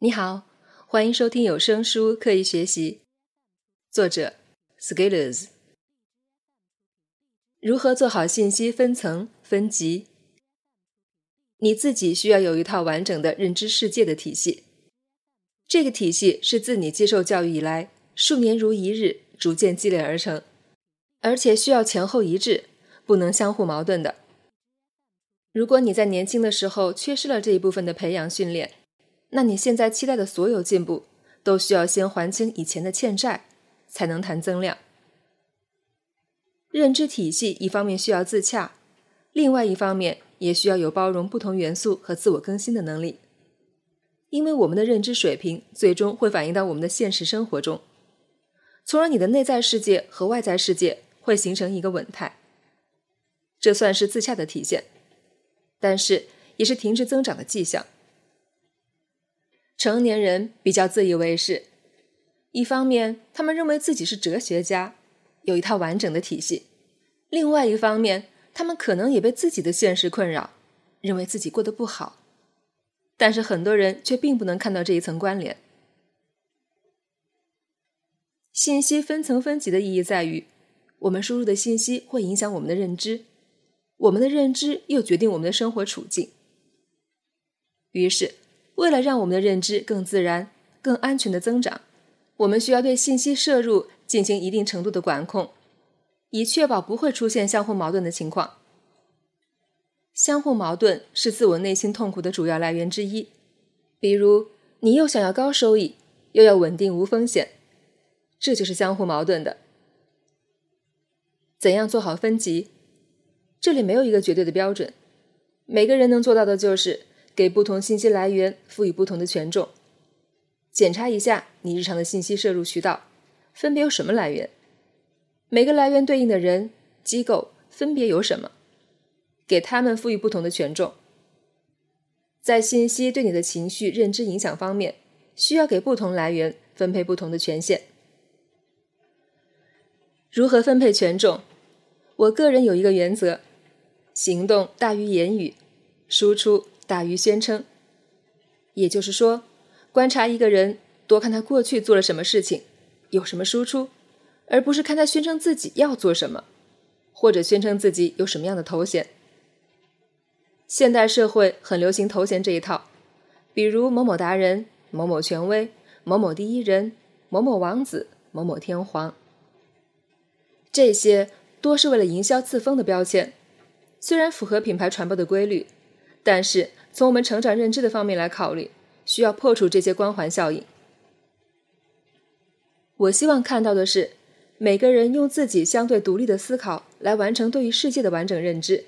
你好，欢迎收听有声书《刻意学习》，作者 Scalers。如何做好信息分层分级？你自己需要有一套完整的认知世界的体系。这个体系是自你接受教育以来，数年如一日逐渐积累而成，而且需要前后一致，不能相互矛盾的。如果你在年轻的时候缺失了这一部分的培养训练，那你现在期待的所有进步，都需要先还清以前的欠债，才能谈增量。认知体系一方面需要自洽，另外一方面也需要有包容不同元素和自我更新的能力。因为我们的认知水平最终会反映到我们的现实生活中，从而你的内在世界和外在世界会形成一个稳态。这算是自洽的体现，但是也是停滞增长的迹象。成年人比较自以为是，一方面他们认为自己是哲学家，有一套完整的体系；另外一方面，他们可能也被自己的现实困扰，认为自己过得不好。但是很多人却并不能看到这一层关联。信息分层分级的意义在于，我们输入的信息会影响我们的认知，我们的认知又决定我们的生活处境。于是。为了让我们的认知更自然、更安全的增长，我们需要对信息摄入进行一定程度的管控，以确保不会出现相互矛盾的情况。相互矛盾是自我内心痛苦的主要来源之一。比如，你又想要高收益，又要稳定无风险，这就是相互矛盾的。怎样做好分级？这里没有一个绝对的标准，每个人能做到的就是。给不同信息来源赋予不同的权重，检查一下你日常的信息摄入渠道分别有什么来源，每个来源对应的人、机构分别有什么，给他们赋予不同的权重。在信息对你的情绪、认知影响方面，需要给不同来源分配不同的权限。如何分配权重？我个人有一个原则：行动大于言语，输出。大于宣称，也就是说，观察一个人，多看他过去做了什么事情，有什么输出，而不是看他宣称自己要做什么，或者宣称自己有什么样的头衔。现代社会很流行头衔这一套，比如某某达人、某某权威、某某第一人、某某王子、某某天皇，这些多是为了营销自封的标签，虽然符合品牌传播的规律。但是，从我们成长认知的方面来考虑，需要破除这些光环效应。我希望看到的是，每个人用自己相对独立的思考来完成对于世界的完整认知，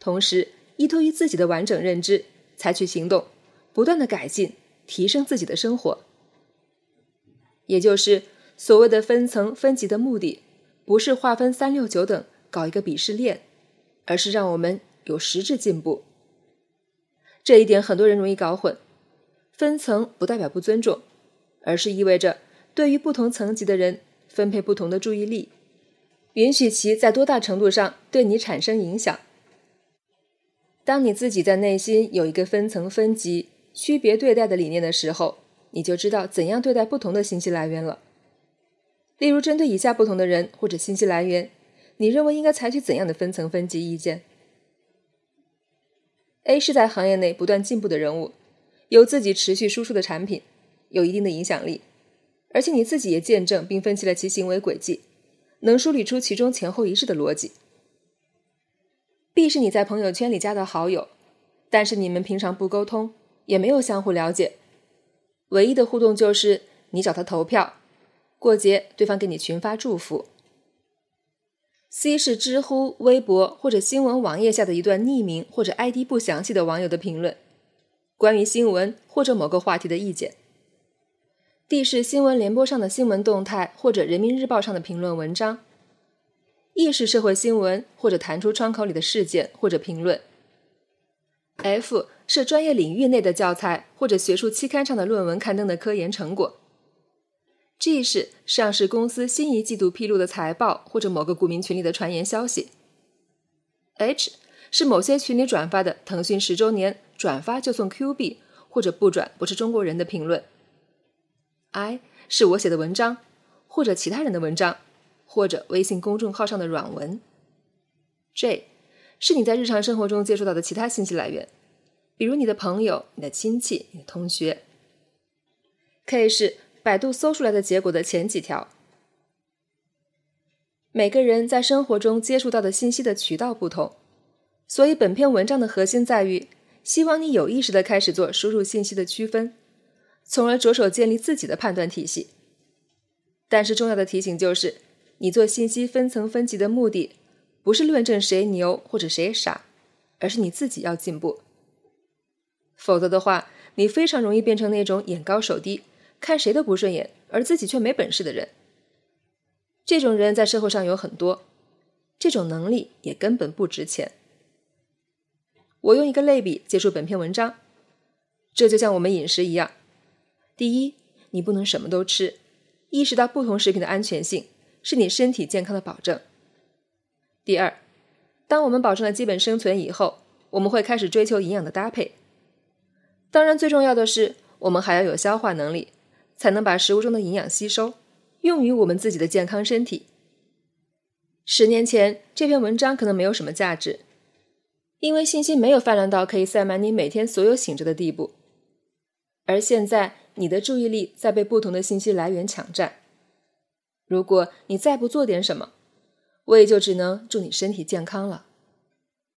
同时依托于自己的完整认知，采取行动，不断的改进、提升自己的生活。也就是所谓的分层分级的目的，不是划分三六九等，搞一个鄙视链，而是让我们。有实质进步，这一点很多人容易搞混。分层不代表不尊重，而是意味着对于不同层级的人分配不同的注意力，允许其在多大程度上对你产生影响。当你自己在内心有一个分层分级、区别对待的理念的时候，你就知道怎样对待不同的信息来源了。例如，针对以下不同的人或者信息来源，你认为应该采取怎样的分层分级意见？A 是在行业内不断进步的人物，有自己持续输出的产品，有一定的影响力，而且你自己也见证并分析了其行为轨迹，能梳理出其中前后一致的逻辑。B 是你在朋友圈里加的好友，但是你们平常不沟通，也没有相互了解，唯一的互动就是你找他投票，过节对方给你群发祝福。C 是知乎、微博或者新闻网页下的一段匿名或者 ID 不详细的网友的评论，关于新闻或者某个话题的意见。D 是新闻联播上的新闻动态或者人民日报上的评论文章。E 是社会新闻或者弹出窗口里的事件或者评论。F 是专业领域内的教材或者学术期刊上的论文刊登的科研成果。G 是上市公司新一季度披露的财报，或者某个股民群里的传言消息。H 是某些群里转发的腾讯十周年转发就送 Q 币，或者不转不是中国人的评论。；I 是我写的文章，或者其他人的文章，或者微信公众号上的软文。；J 是你在日常生活中接触到的其他信息来源，比如你的朋友、你的亲戚、你的同学。；K 是百度搜出来的结果的前几条。每个人在生活中接触到的信息的渠道不同，所以本篇文章的核心在于，希望你有意识的开始做输入信息的区分，从而着手建立自己的判断体系。但是重要的提醒就是，你做信息分层分级的目的，不是论证谁牛或者谁傻，而是你自己要进步。否则的话，你非常容易变成那种眼高手低、看谁都不顺眼，而自己却没本事的人。这种人在社会上有很多，这种能力也根本不值钱。我用一个类比结束本篇文章，这就像我们饮食一样：第一，你不能什么都吃，意识到不同食品的安全性是你身体健康的保证；第二，当我们保证了基本生存以后，我们会开始追求营养的搭配。当然，最重要的是我们还要有消化能力，才能把食物中的营养吸收。用于我们自己的健康身体。十年前，这篇文章可能没有什么价值，因为信息没有泛滥到可以塞满你每天所有醒着的地步。而现在，你的注意力在被不同的信息来源抢占。如果你再不做点什么，我也就只能祝你身体健康了。